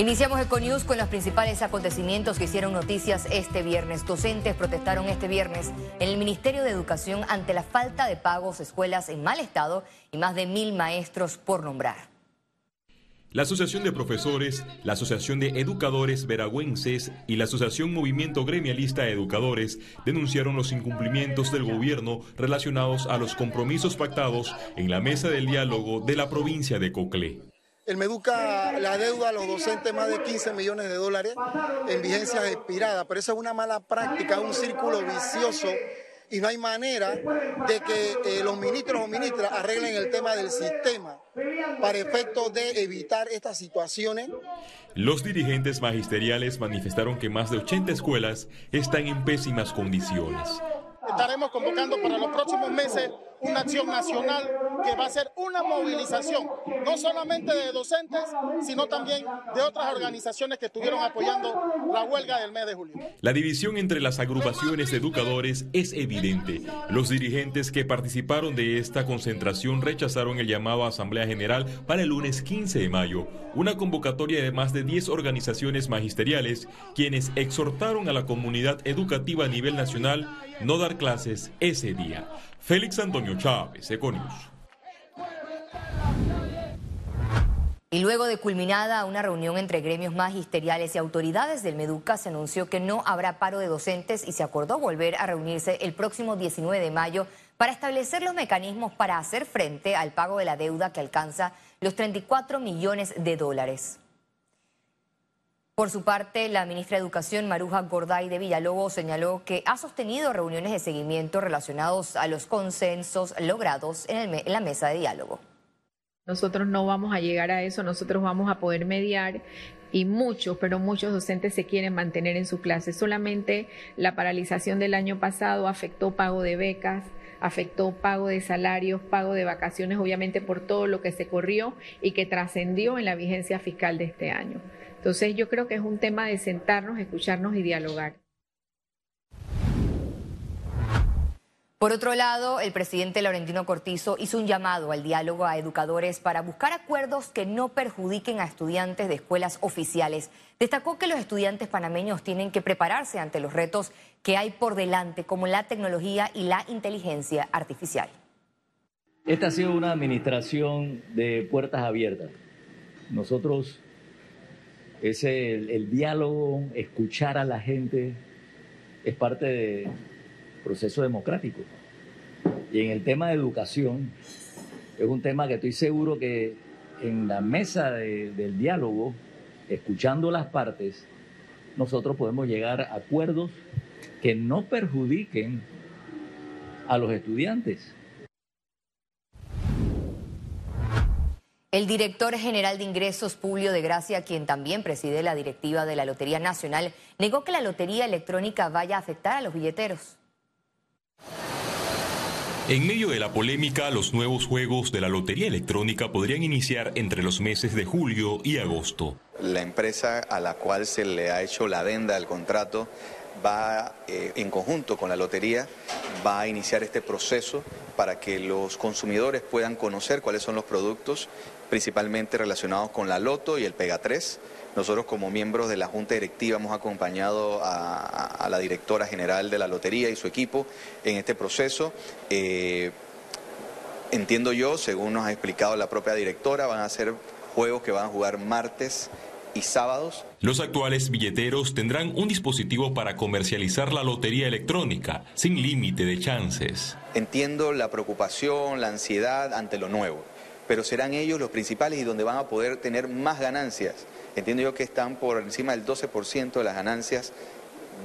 Iniciamos Econews con los principales acontecimientos que hicieron noticias este viernes. Docentes protestaron este viernes en el Ministerio de Educación ante la falta de pagos, escuelas en mal estado y más de mil maestros por nombrar. La Asociación de Profesores, la Asociación de Educadores Veragüenses y la Asociación Movimiento Gremialista de Educadores denunciaron los incumplimientos del gobierno relacionados a los compromisos pactados en la mesa del diálogo de la provincia de Coclé. El Meduca la deuda a los docentes más de 15 millones de dólares en vigencias expiradas, pero eso es una mala práctica, un círculo vicioso y no hay manera de que eh, los ministros o ministras arreglen el tema del sistema para efecto de evitar estas situaciones. Los dirigentes magisteriales manifestaron que más de 80 escuelas están en pésimas condiciones. Estaremos convocando para los próximos meses una acción nacional que va a ser una movilización, no solamente de docentes, sino también de otras organizaciones que estuvieron apoyando la huelga del mes de julio. La división entre las agrupaciones educadores es evidente. Los dirigentes que participaron de esta concentración rechazaron el llamado a Asamblea General para el lunes 15 de mayo, una convocatoria de más de 10 organizaciones magisteriales, quienes exhortaron a la comunidad educativa a nivel nacional no dar clases ese día. Félix Antonio Chávez, Econius. Y luego de culminada una reunión entre gremios magisteriales y autoridades del Meduca, se anunció que no habrá paro de docentes y se acordó volver a reunirse el próximo 19 de mayo para establecer los mecanismos para hacer frente al pago de la deuda que alcanza los 34 millones de dólares. Por su parte, la ministra de Educación, Maruja Gorday de Villalobos, señaló que ha sostenido reuniones de seguimiento relacionados a los consensos logrados en, en, la mesa de diálogo. Nosotros no vamos a llegar a eso, nosotros vamos a poder mediar y muchos, pero muchos docentes se quieren mantener en su clase. Solamente la paralización del año pasado afectó pago de becas, afectó pago de salarios, pago de vacaciones, obviamente por todo lo que se corrió y que trascendió en la vigencia fiscal de este año. Entonces yo creo que es un tema de sentarnos, escucharnos y dialogar. Por otro lado, el presidente Laurentino Cortizo hizo un llamado al diálogo a educadores para buscar acuerdos que no perjudiquen a estudiantes de escuelas oficiales. Destacó que los estudiantes panameños tienen que prepararse ante los retos que hay por delante, como la tecnología y la inteligencia artificial. Esta ha sido una administración de puertas abiertas. Nosotros es el, diálogo, escuchar a la gente, es parte del proceso democrático. Y en el tema de educación, es un tema que estoy seguro que en la mesa del diálogo, escuchando las partes, nosotros podemos llegar a acuerdos que no perjudiquen a los estudiantes. El director general de ingresos, Publio de Gracia, quien también preside la directiva de la Lotería Nacional, negó que la lotería electrónica vaya a afectar a los billeteros. En medio de la polémica, los nuevos juegos de la lotería electrónica podrían iniciar entre los meses de julio y agosto. La empresa a la cual se le ha hecho la adenda del contrato va eh, en conjunto con la lotería, va a iniciar este proceso para que los consumidores puedan conocer cuáles son los productos principalmente relacionados con la Loto y el Pega 3. Nosotros como miembros de la Junta Directiva hemos acompañado a, la directora general de la Lotería y su equipo en este proceso. Eh, entiendo yo, según nos ha explicado la propia directora, van a ser juegos que van a jugar martes y sábados. Los actuales billeteros tendrán un dispositivo para comercializar la lotería electrónica sin límite de chances. Entiendo la preocupación, la ansiedad ante lo nuevo pero serán ellos los principales y donde van a poder tener más ganancias. Entiendo yo que están por encima del 12% de las ganancias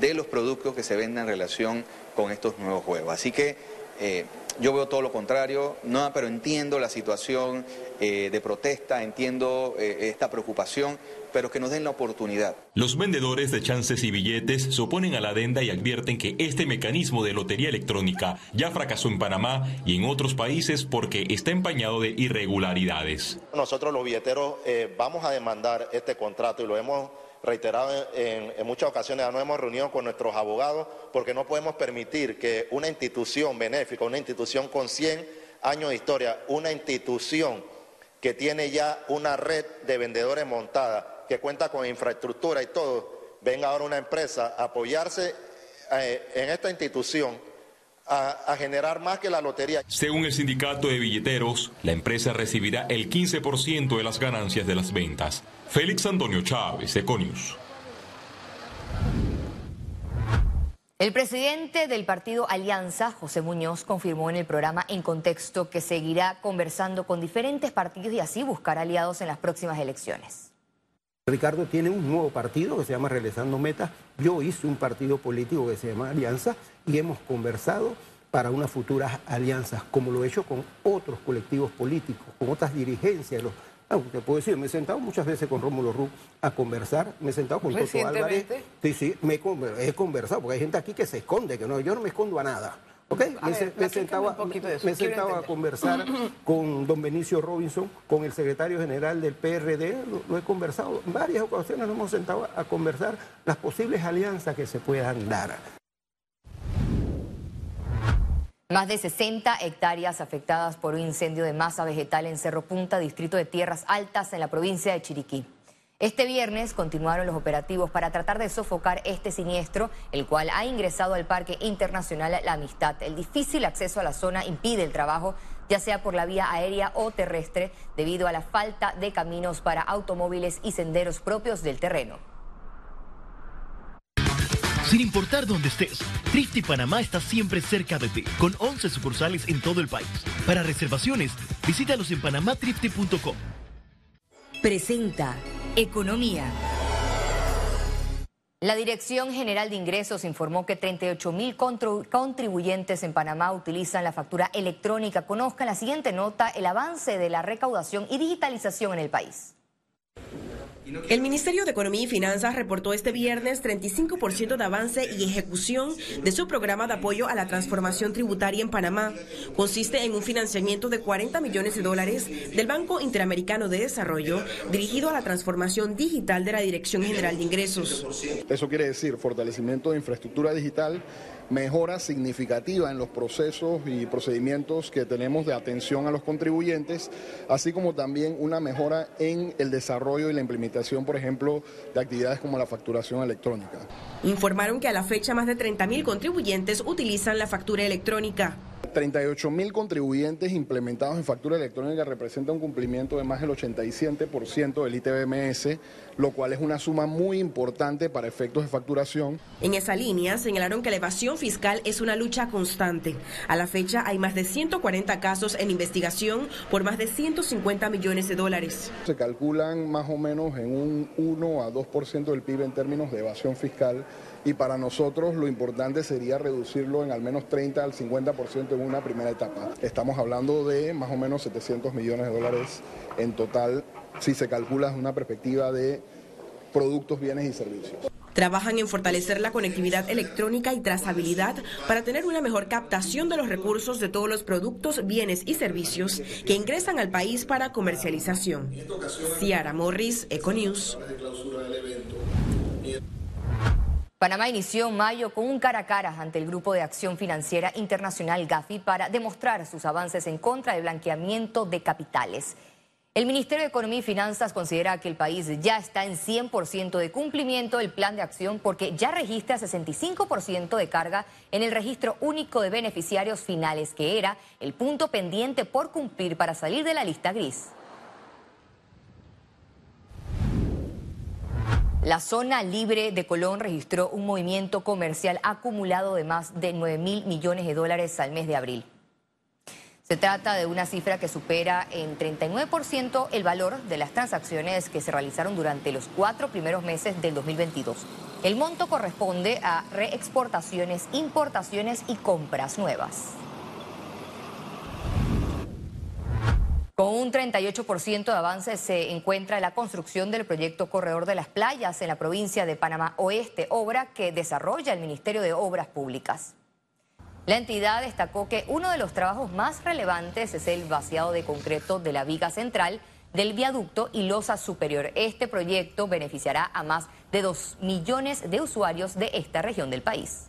de los productos que se venden en relación con estos nuevos juegos. Así que eh, yo veo todo lo contrario, no, pero entiendo la situación eh, de protesta, entiendo eh, esta preocupación, pero que nos den la oportunidad. Los vendedores de chances y billetes se oponen a la adenda y advierten que este mecanismo de lotería electrónica ya fracasó en Panamá y en otros países porque está empañado de irregularidades. Nosotros los billeteros eh, vamos a demandar este contrato y lo hemos reiterado en, muchas ocasiones, nos hemos reunido con nuestros abogados porque no podemos permitir que una institución benéfica, una institución con 100 años de historia, una institución que tiene ya una red de vendedores montada, que cuenta con infraestructura y todo, venga ahora una empresa a apoyarse eh, en esta institución a, generar más que la lotería. Según el sindicato de billeteros, la empresa recibirá el 15% de las ganancias de las ventas. Félix Antonio Chávez, Econius. El presidente del partido Alianza, José Muñoz, confirmó en el programa En Contexto que seguirá conversando con diferentes partidos y así buscar aliados en las próximas elecciones. Ricardo tiene un nuevo partido que se llama Realizando Metas. Yo hice un partido político que se llama Alianza y hemos conversado para unas futuras alianzas, como lo he hecho con otros colectivos políticos, con otras dirigencias. Los, ah, te puedo decir, me he sentado muchas veces con Rómulo Rú a conversar, me he sentado con Toto Álvarez. Sí, sí, me he, he conversado, porque hay gente aquí que se esconde, que no, yo no me escondo a nada. Okay. me, sentaba, a conversar con don Benicio Robinson, con el secretario general del PRD, lo, he conversado, en varias ocasiones nos hemos sentado a conversar las posibles alianzas que se puedan dar. Más de 60 hectáreas afectadas por un incendio de masa vegetal en Cerro Punta, distrito de Tierras Altas, en la provincia de Chiriquí. Este viernes continuaron los operativos para tratar de sofocar este siniestro, el cual ha ingresado al Parque Internacional La Amistad. El difícil acceso a la zona impide el trabajo, ya sea por la vía aérea o terrestre, debido a la falta de caminos para automóviles y senderos propios del terreno. Sin importar dónde estés, Trifte Panamá está siempre cerca de ti, con 11 sucursales en todo el país. Para reservaciones, visítalos en panamatrifte.com. Presenta Economía. La Dirección General de Ingresos informó que 38 mil contribuyentes en Panamá utilizan la factura electrónica. Conozca la siguiente nota el avance de la recaudación y digitalización en el país. El Ministerio de Economía y Finanzas reportó este viernes 35% de avance y ejecución de su programa de apoyo a la transformación tributaria en Panamá. Consiste en un financiamiento de 40 millones de dólares del Banco Interamericano de Desarrollo dirigido a la transformación digital de la Dirección General de Ingresos. Eso quiere decir fortalecimiento de infraestructura digital mejora significativa en los procesos y procedimientos que tenemos de atención a los contribuyentes, así como también una mejora en el desarrollo y la implementación, por ejemplo, de actividades como la facturación electrónica. Informaron que a la fecha más de 30.000 contribuyentes utilizan la factura electrónica. 38 mil contribuyentes implementados en factura electrónica representa un cumplimiento de más del 87% del ITBMS, lo cual es una suma muy importante para efectos de facturación. En esa línea señalaron que la evasión fiscal es una lucha constante. A la fecha hay más de 140 casos en investigación por más de 150 millones de dólares. Se calculan más o menos en un 1 a 2% del PIB en términos de evasión fiscal y para nosotros lo importante sería reducirlo en al menos 30 al 50% en una primera etapa. Estamos hablando de más o menos 700 millones de dólares en total si se calcula desde una perspectiva de productos, bienes y servicios. Trabajan en fortalecer la conectividad electrónica y trazabilidad para tener una mejor captación de los recursos de todos los productos, bienes y servicios que ingresan al país para comercialización. Ciara Morris, Econews. Panamá inició en mayo con un cara a cara ante el Grupo de Acción Financiera Internacional GAFI para demostrar sus avances en contra del blanqueamiento de capitales. El Ministerio de Economía y Finanzas considera que el país ya está en 100% de cumplimiento del plan de acción porque ya registra 65% de carga en el registro único de beneficiarios finales, que era el punto pendiente por cumplir para salir de la lista gris. La zona libre de Colón registró un movimiento comercial acumulado de más de 9 mil millones de dólares al mes de abril. Se trata de una cifra que supera en 39% el valor de las transacciones que se realizaron durante los cuatro primeros meses del 2022. El monto corresponde a reexportaciones, importaciones y compras nuevas. Con un 38% de avance se encuentra la construcción del proyecto Corredor de las Playas en la provincia de Panamá Oeste, obra que desarrolla el Ministerio de Obras Públicas. La entidad destacó que uno de los trabajos más relevantes es el vaciado de concreto de la viga central del viaducto y losa superior. Este proyecto beneficiará a más de 2 millones de usuarios de esta región del país.